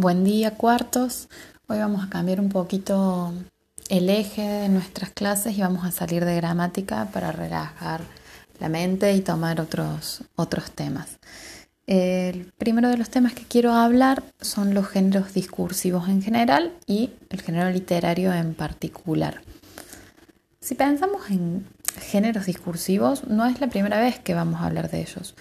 Buen día, cuartos. Hoy vamos a cambiar un poquito el eje de nuestras clases y vamos a salir de gramática para relajar la mente y tomar otros, otros temas. El primero de los temas que quiero hablar son los géneros discursivos en general y el género literario en particular. Si pensamos en géneros discursivos, no es la primera vez que vamos a hablar de ellos.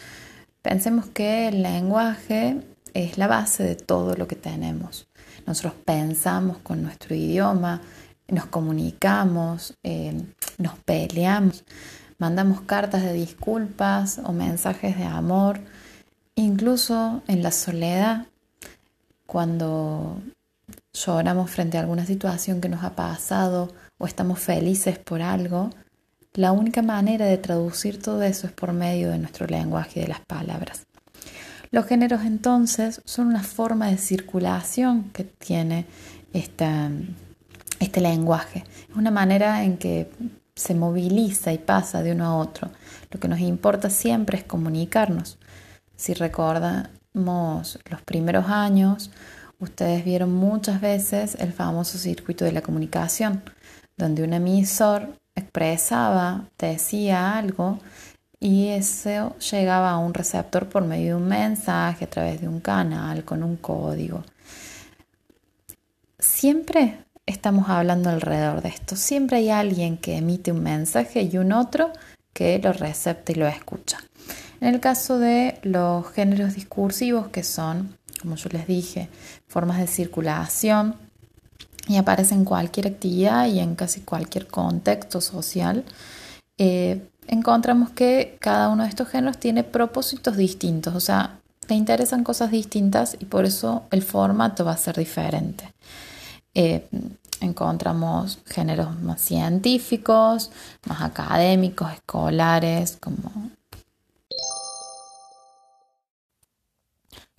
Pensemos que el lenguaje es la base de todo lo que tenemos. Nosotros pensamos con nuestro idioma, nos comunicamos, eh, nos peleamos, mandamos cartas de disculpas o mensajes de amor, incluso en la soledad, cuando lloramos frente a alguna situación que nos ha pasado o estamos felices por algo, la única manera de traducir todo eso es por medio de nuestro lenguaje y de las palabras. Los géneros entonces son una forma de circulación que tiene este lenguaje. Es una manera en que se moviliza y pasa de uno a otro. Lo que nos importa siempre es comunicarnos. Si recordamos los primeros años, ustedes vieron muchas veces el famoso circuito de la comunicación, donde un emisor expresaba, decía algo y eso llegaba a un receptor por medio de un mensaje, a través de un canal, con un código. Siempre estamos hablando alrededor de esto. Siempre hay alguien que emite un mensaje y un otro que lo recepta y lo escucha. En el caso de los géneros discursivos, que son, como yo les dije, formas de circulación y aparecen en cualquier actividad y en casi cualquier contexto social, eh, encontramos que cada uno de estos géneros tiene propósitos distintos, o sea, te interesan cosas distintas y por eso el formato va a ser diferente. Eh, encontramos géneros más científicos, más académicos, escolares, como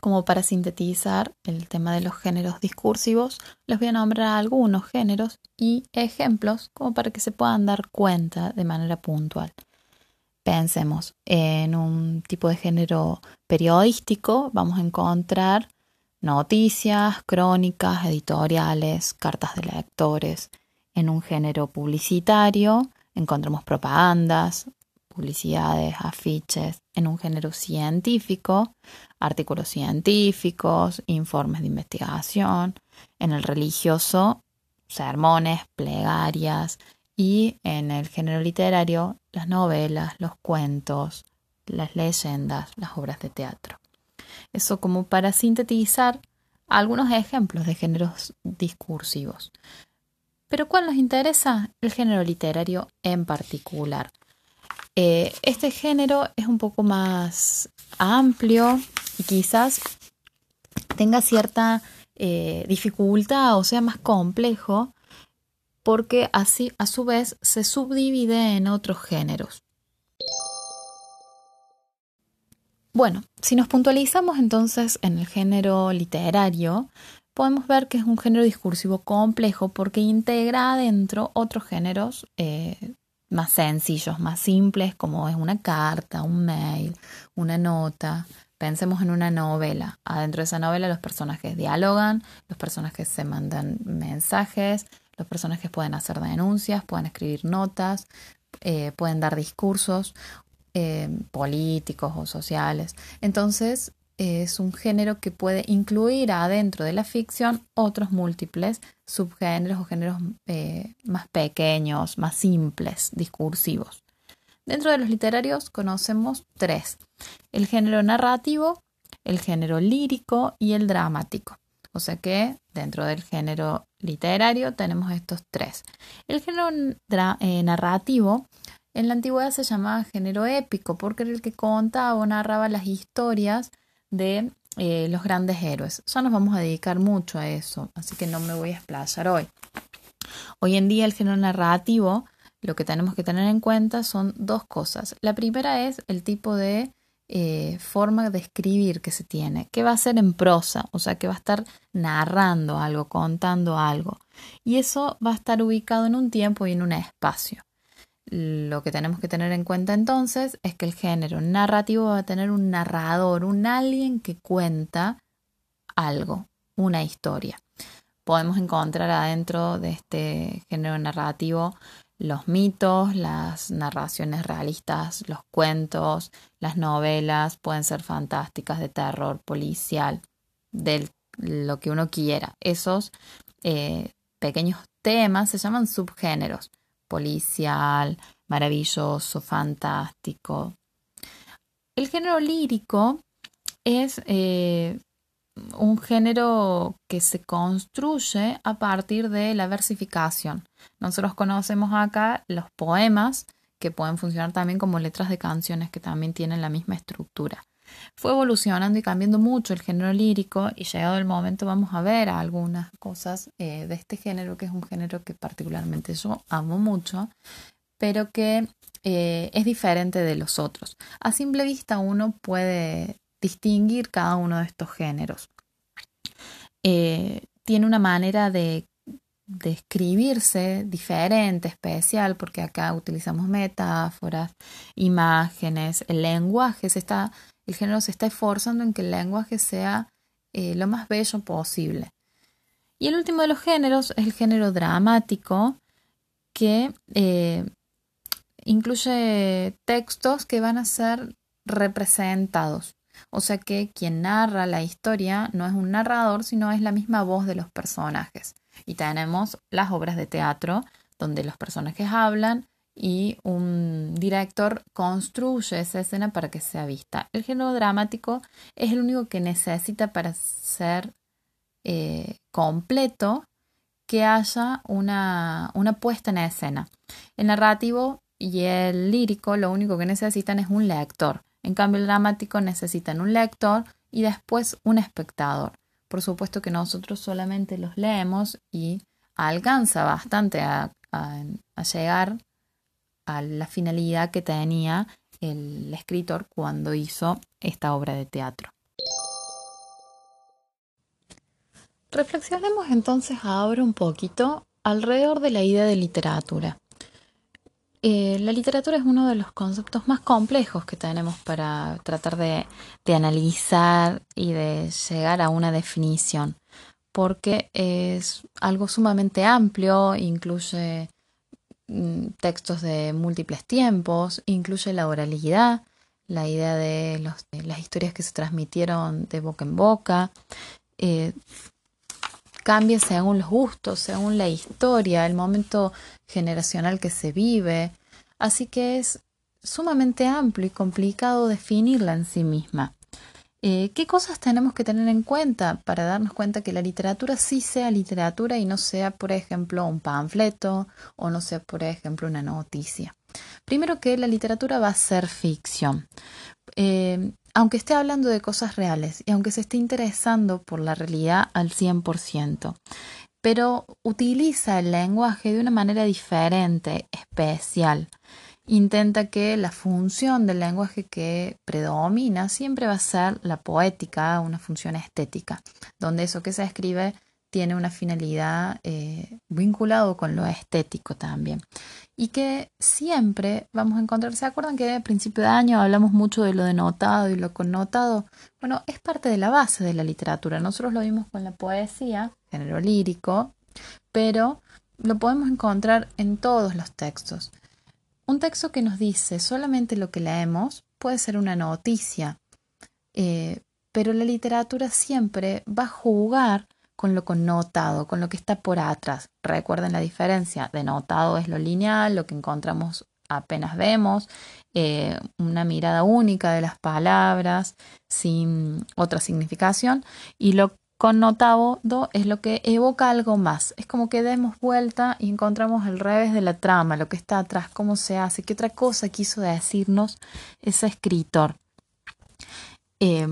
Como para sintetizar el tema de los géneros discursivos, les voy a nombrar algunos géneros y ejemplos como para que se puedan dar cuenta de manera puntual. Pensemos en un tipo de género periodístico, vamos a encontrar noticias, crónicas, editoriales, cartas de lectores. En un género publicitario encontramos propagandas, publicidades, afiches. En un género científico, artículos científicos, informes de investigación. En el religioso, sermones, plegarias. Y en el género literario, las novelas, los cuentos, las leyendas, las obras de teatro. Eso como para sintetizar algunos ejemplos de géneros discursivos. Pero ¿cuál nos interesa? El género literario en particular. Eh, este género es un poco más amplio y quizás tenga cierta eh, dificultad o sea más complejo porque así a su vez se subdivide en otros géneros. Bueno, si nos puntualizamos entonces en el género literario, podemos ver que es un género discursivo complejo porque integra adentro otros géneros eh, más sencillos, más simples, como es una carta, un mail, una nota. Pensemos en una novela. Adentro de esa novela los personajes dialogan, los personajes se mandan mensajes, los personajes pueden hacer denuncias, pueden escribir notas, eh, pueden dar discursos eh, políticos o sociales. Entonces, es un género que puede incluir adentro de la ficción otros múltiples subgéneros o géneros eh, más pequeños, más simples, discursivos. Dentro de los literarios conocemos tres, el género narrativo, el género lírico y el dramático. O sea que dentro del género literario tenemos estos tres. El género eh, narrativo en la antigüedad se llamaba género épico porque era el que contaba o narraba las historias de eh, los grandes héroes. Ya nos vamos a dedicar mucho a eso, así que no me voy a explayar hoy. Hoy en día el género narrativo, lo que tenemos que tener en cuenta son dos cosas. La primera es el tipo de eh, forma de escribir que se tiene, que va a ser en prosa, o sea, que va a estar narrando algo, contando algo. Y eso va a estar ubicado en un tiempo y en un espacio. Lo que tenemos que tener en cuenta entonces es que el género narrativo va a tener un narrador, un alguien que cuenta algo, una historia. Podemos encontrar adentro de este género narrativo los mitos, las narraciones realistas, los cuentos, las novelas, pueden ser fantásticas, de terror, policial, de lo que uno quiera. Esos eh, pequeños temas se llaman subgéneros, policial, maravilloso, fantástico. El género lírico es eh, un género que se construye a partir de la versificación. Nosotros conocemos acá los poemas, que pueden funcionar también como letras de canciones que también tienen la misma estructura. Fue evolucionando y cambiando mucho el género lírico y llegado el momento vamos a ver algunas cosas eh, de este género, que es un género que particularmente yo amo mucho, pero que eh, es diferente de los otros. A simple vista uno puede distinguir cada uno de estos géneros. Eh, tiene una manera de, de, escribirse diferente, especial, porque acá utilizamos metáforas, imágenes, el lenguaje se está, el género se está esforzando en que el lenguaje sea eh, lo más bello posible. Y el último de los géneros es el género dramático, que eh, incluye textos que van a ser representados. O sea que quien narra la historia no es un narrador, sino es la misma voz de los personajes. Y tenemos las obras de teatro donde los personajes hablan y un director construye esa escena para que sea vista. El género dramático es el único que necesita para ser eh, completo que haya una, una puesta en escena. El narrativo y el lírico lo único que necesitan es un lector. En cambio, el dramático necesitan un lector y después un espectador. Por supuesto que nosotros solamente los leemos y alcanza bastante a, llegar a la finalidad que tenía el escritor cuando hizo esta obra de teatro. Reflexionemos entonces ahora un poquito alrededor de la idea de literatura. Eh, la literatura es uno de los conceptos más complejos que tenemos para tratar de, analizar y de llegar a una definición, porque es algo sumamente amplio, incluye mm, textos de múltiples tiempos, incluye la oralidad, la idea de, las historias que se transmitieron de boca en boca, eh, cambia según los gustos, según la historia, el momento generacional que se vive. Así que es sumamente amplio y complicado definirla en sí misma. Eh, ¿Qué cosas tenemos que tener en cuenta para darnos cuenta que la literatura sí sea literatura y no sea, por ejemplo, un panfleto o no sea, por ejemplo, una noticia? Primero que la literatura va a ser ficción. Eh, aunque esté hablando de cosas reales y aunque se esté interesando por la realidad al 100%, pero utiliza el lenguaje de una manera diferente, especial. Intenta que la función del lenguaje que predomina siempre va a ser la poética, una función estética, donde eso que se escribe tiene una finalidad eh, vinculado con lo estético también. Y que siempre vamos a encontrar, ¿se acuerdan que a principio de año hablamos mucho de lo denotado y lo connotado? Bueno, es parte de la base de la literatura. Nosotros lo vimos con la poesía, género lírico, pero lo podemos encontrar en todos los textos. Un texto que nos dice solamente lo que leemos puede ser una noticia, eh, pero la literatura siempre va a jugar con lo connotado, con lo que está por atrás. Recuerden la diferencia. Denotado es lo lineal, lo que encontramos apenas vemos, eh, una mirada única de las palabras sin otra significación y lo connotado es lo que evoca algo más. Es como que demos vuelta y encontramos el revés de la trama, lo que está atrás, cómo se hace, qué otra cosa quiso decirnos ese escritor. Eh,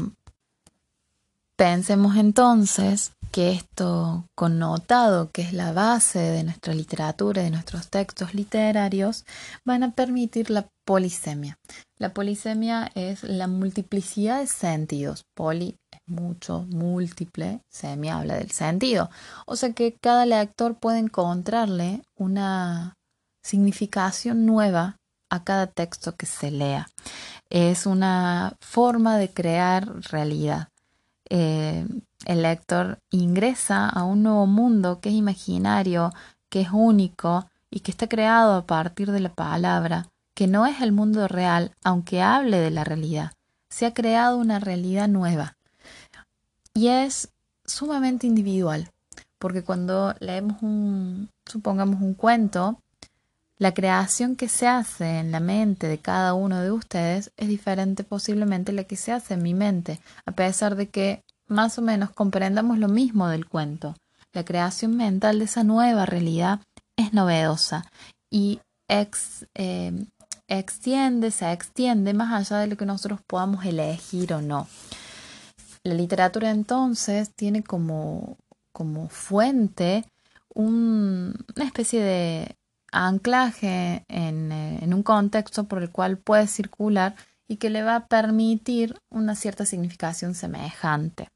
pensemos entonces que esto connotado, que es la base de nuestra literatura, de nuestros textos literarios, van a permitir la polisemia. La polisemia es la multiplicidad de sentidos. Poli es mucho, múltiple, semia habla del sentido. O sea que cada lector puede encontrarle una significación nueva a cada texto que se lea. Es una forma de crear realidad eh, el lector ingresa a un nuevo mundo que es imaginario, que es único y que está creado a partir de la palabra, que no es el mundo real, aunque hable de la realidad. Se ha creado una realidad nueva. Y es sumamente individual, porque cuando leemos un, supongamos un cuento, la creación que se hace en la mente de cada uno de ustedes es diferente posiblemente a la que se hace en mi mente, a pesar de que más o menos comprendamos lo mismo del cuento. La creación mental de esa nueva realidad es novedosa y eh, extiende, se extiende más allá de lo que nosotros podamos elegir o no. La literatura entonces tiene como, como fuente una especie de anclaje en, eh, en un contexto por el cual puede circular y que le va a permitir una cierta significación semejante,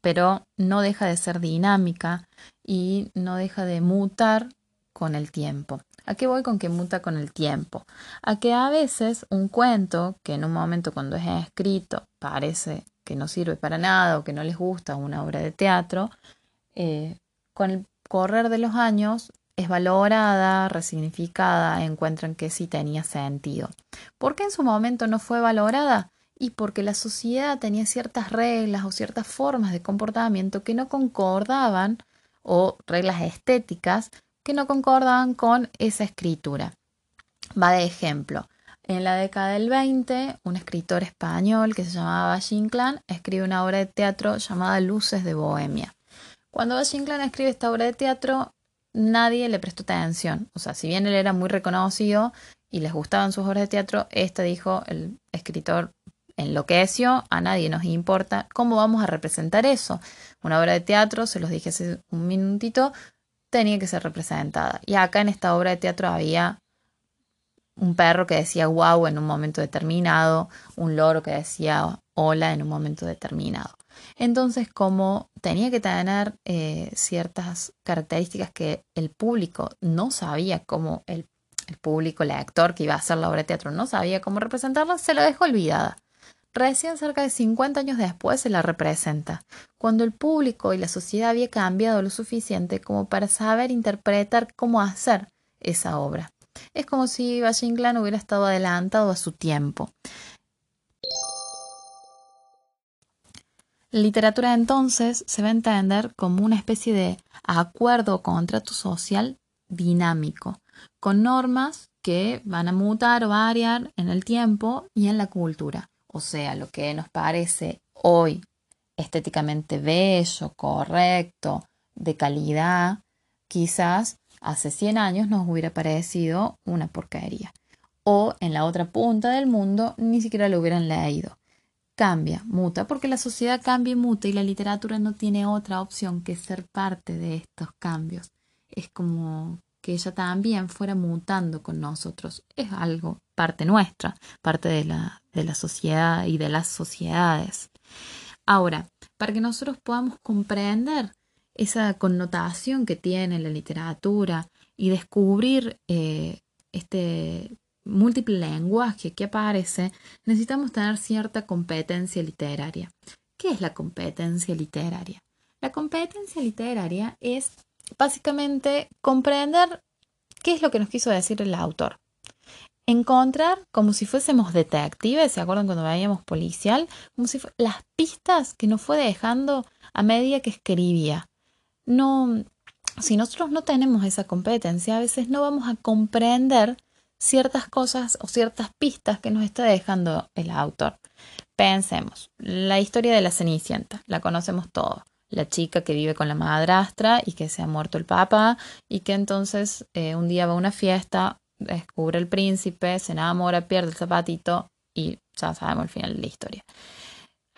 pero no deja de ser dinámica y no deja de mutar con el tiempo. ¿A qué voy con que muta con el tiempo? A que a veces un cuento que en un momento cuando es escrito parece que no sirve para nada o que no les gusta una obra de teatro, eh, con el correr de los años es valorada, resignificada, encuentran que sí tenía sentido. ¿Por qué en su momento no fue valorada? Y porque la sociedad tenía ciertas reglas o ciertas formas de comportamiento que no concordaban, o reglas estéticas, que no concordaban con esa escritura. Va de ejemplo. En la década del 20, un escritor español que se llamaba Valle escribe una obra de teatro llamada Luces de Bohemia. Cuando Valle escribe esta obra de teatro, nadie le prestó atención. O sea, si bien él era muy reconocido y les gustaban sus obras de teatro, este dijo, el escritor enloqueció, a nadie nos importa cómo vamos a representar eso. Una obra de teatro, se los dije hace un minutito, tenía que ser representada. Y acá en esta obra de teatro había un perro que decía wow en un momento determinado, un loro que decía hola en un momento determinado. Entonces, como tenía que tener eh, ciertas características que el público no sabía cómo, el, público, el actor que iba a hacer la obra de teatro no sabía cómo representarla, se lo dejó olvidada. Recién cerca de 50 años después se la representa, cuando el público y la sociedad había cambiado lo suficiente como para saber interpretar cómo hacer esa obra. Es como si Valle hubiera estado adelantado a su tiempo. Literatura entonces se va a entender como una especie de acuerdo o contrato social dinámico, con normas que van a mutar o variar en el tiempo y en la cultura. O sea, lo que nos parece hoy estéticamente bello, correcto, de calidad, quizás hace 100 años nos hubiera parecido una porquería. O en la otra punta del mundo ni siquiera lo hubieran leído cambia, muta, porque la sociedad cambia y muta y la literatura no tiene otra opción que ser parte de estos cambios. Es como que ella también fuera mutando con nosotros. Es algo, parte nuestra, parte de la, de la sociedad y de las sociedades. Ahora, para que nosotros podamos comprender esa connotación que tiene la literatura y descubrir eh, este múltiple lenguaje que aparece, necesitamos tener cierta competencia literaria. ¿Qué es la competencia literaria? La competencia literaria es básicamente comprender qué es lo que nos quiso decir el autor. Encontrar, como si fuésemos detectives, ¿se acuerdan cuando veíamos policial? Como si las pistas que nos fue dejando a medida que escribía. No, si nosotros no tenemos esa competencia, a veces no vamos a comprender ciertas cosas o ciertas pistas que nos está dejando el autor. Pensemos, la historia de la Cenicienta, la conocemos todos. La chica que vive con la madrastra y que se ha muerto el papá y que entonces eh, un día va a una fiesta, descubre el príncipe, se enamora, pierde el zapatito y ya sabemos el final de la historia.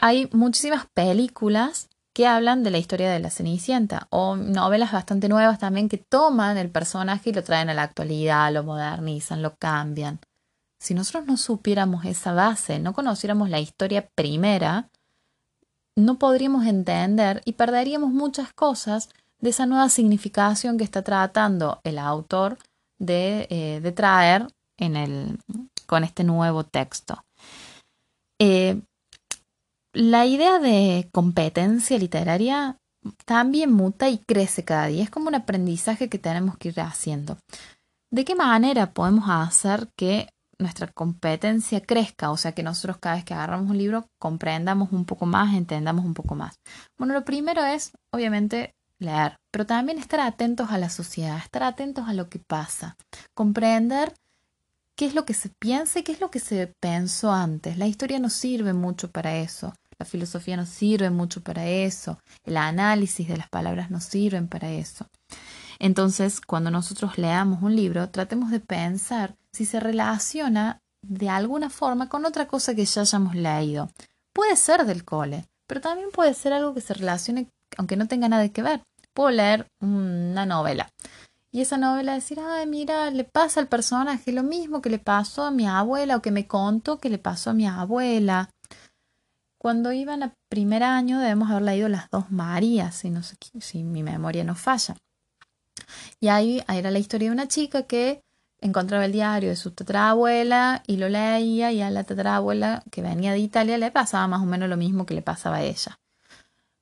Hay muchísimas películas que hablan de la historia de la Cenicienta o novelas bastante nuevas también que toman el personaje y lo traen a la actualidad, lo modernizan, lo cambian. Si nosotros no supiéramos esa base, no conociéramos la historia primera, no podríamos entender y perderíamos muchas cosas de esa nueva significación que está tratando el autor de, eh, traer en el, con este nuevo texto. Eh, la idea de competencia literaria también muta y crece cada día. Es como un aprendizaje que tenemos que ir haciendo. ¿De qué manera podemos hacer que nuestra competencia crezca? O sea, que nosotros cada vez que agarramos un libro comprendamos un poco más, entendamos un poco más. Bueno, lo primero es, obviamente, leer, pero también estar atentos a la sociedad, estar atentos a lo que pasa, comprender qué es lo que se piensa y qué es lo que se pensó antes. La historia nos sirve mucho para eso, la filosofía nos sirve mucho para eso, el análisis de las palabras nos sirven para eso. Entonces, cuando nosotros leamos un libro, tratemos de pensar si se relaciona de alguna forma con otra cosa que ya hayamos leído. Puede ser del cole, pero también puede ser algo que se relacione, aunque no tenga nada que ver. Puedo leer una novela y esa novela decir, ay, mira, le pasa al personaje lo mismo que le pasó a mi abuela o que me contó que le pasó a mi abuela. Cuando iban a primer año debemos haber leído las dos Marías, si, no si mi memoria no falla. Y ahí era la historia de una chica que encontraba el diario de su tatarabuela y lo leía y a la tatarabuela que venía de Italia le pasaba más o menos lo mismo que le pasaba a ella.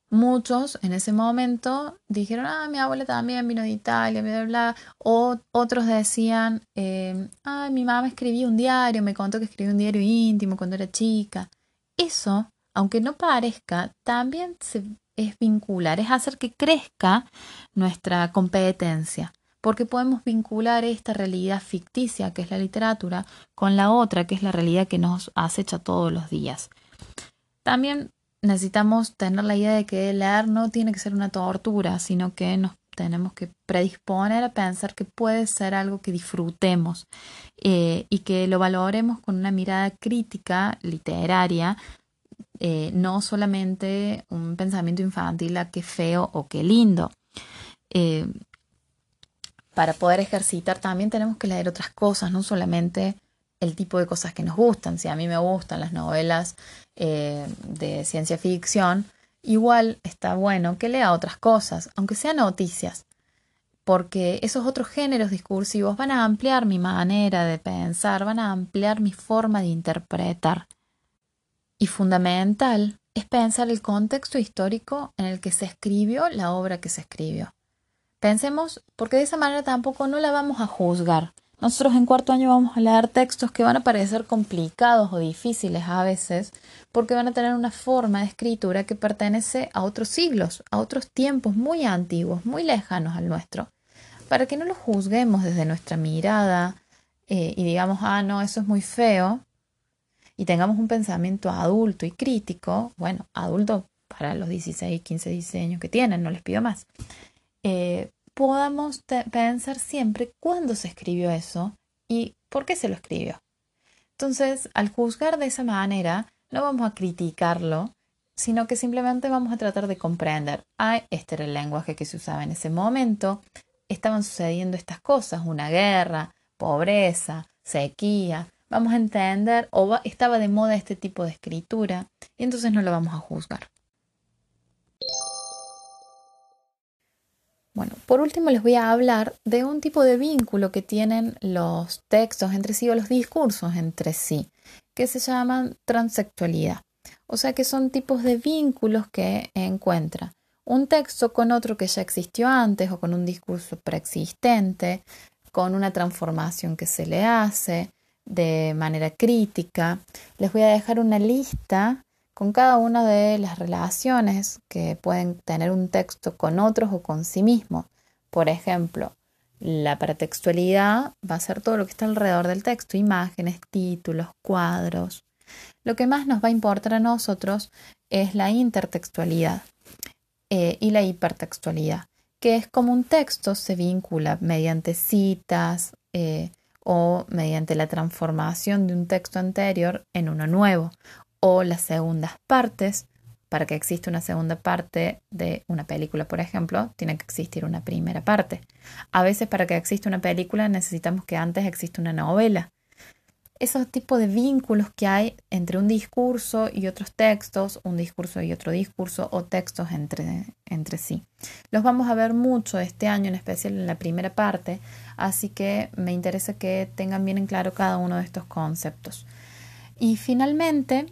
Muchos en ese momento dijeron, ah, mi abuela también vino de Italia, bla, bla, O otros decían, ah, mi mamá escribía un diario, me contó que escribía un diario íntimo cuando era chica. Eso, aunque no parezca, también se, es vincular, es hacer que crezca nuestra competencia, porque podemos vincular esta realidad ficticia, que es la literatura, con la otra, que es la realidad que nos acecha todos los días. También necesitamos tener la idea de que leer no tiene que ser una tortura, sino que nos tenemos que predisponer a pensar que puede ser algo que disfrutemos eh, y que lo valoremos con una mirada crítica literaria, eh, no solamente un pensamiento infantil a qué feo o qué lindo. Eh, para poder ejercitar también tenemos que leer otras cosas, no solamente el tipo de cosas que nos gustan. Si a mí me gustan las novelas eh, de ciencia ficción, igual está bueno que lea otras cosas, aunque sean noticias, porque esos otros géneros discursivos van a ampliar mi manera de pensar, van a ampliar mi forma de interpretar. Y fundamental es pensar el contexto histórico en el que se escribió la obra que se escribió. Pensemos, porque de esa manera tampoco no la vamos a juzgar, nosotros en cuarto año vamos a leer textos que van a parecer complicados o difíciles a veces porque van a tener una forma de escritura que pertenece a otros siglos, a otros tiempos muy antiguos, muy lejanos al nuestro. Para que no lo juzguemos desde nuestra mirada eh, y digamos, ah, no, eso es muy feo, y tengamos un pensamiento adulto y crítico, bueno, adulto para los 16, 15, 16 años que tienen, no les pido más. Eh, podamos pensar siempre cuándo se escribió eso y por qué se lo escribió. Entonces, al juzgar de esa manera, no vamos a criticarlo, sino que simplemente vamos a tratar de comprender, ah, este era el lenguaje que se usaba en ese momento, estaban sucediendo estas cosas, una guerra, pobreza, sequía, vamos a entender, o estaba de moda este tipo de escritura, y entonces no lo vamos a juzgar. Bueno, por último les voy a hablar de un tipo de vínculo que tienen los textos entre sí o los discursos entre sí, que se llaman transexualidad. O sea que son tipos de vínculos que encuentra un texto con otro que ya existió antes o con un discurso preexistente, con una transformación que se le hace de manera crítica. Les voy a dejar una lista con cada una de las relaciones que pueden tener un texto con otros o con sí mismo. Por ejemplo, la paratextualidad va a ser todo lo que está alrededor del texto, imágenes, títulos, cuadros. Lo que más nos va a importar a nosotros es la intertextualidad eh, y la hipertextualidad, que es como un texto se vincula mediante citas eh, o mediante la transformación de un texto anterior en uno nuevo o las segundas partes. Para que exista una segunda parte de una película, por ejemplo, tiene que existir una primera parte. A veces para que exista una película necesitamos que antes exista una novela. Esos tipos de vínculos que hay entre un discurso y otros textos, un discurso y otro discurso o textos entre, entre sí. Los vamos a ver mucho este año, en especial en la primera parte, así que me interesa que tengan bien en claro cada uno de estos conceptos. Y finalmente,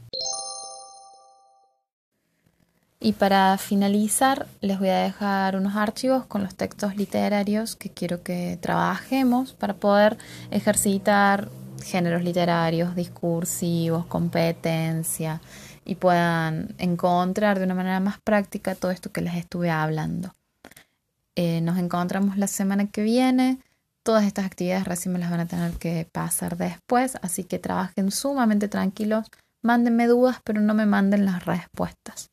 Y para finalizar, les voy a dejar unos archivos con los textos literarios que quiero que trabajemos para poder ejercitar géneros literarios, discursivos, competencia y puedan encontrar de una manera más práctica todo esto que les estuve hablando. Eh, nos encontramos la semana que viene. Todas estas actividades recién me las van a tener que pasar después, así que trabajen sumamente tranquilos. Mándenme dudas, pero no me manden las respuestas.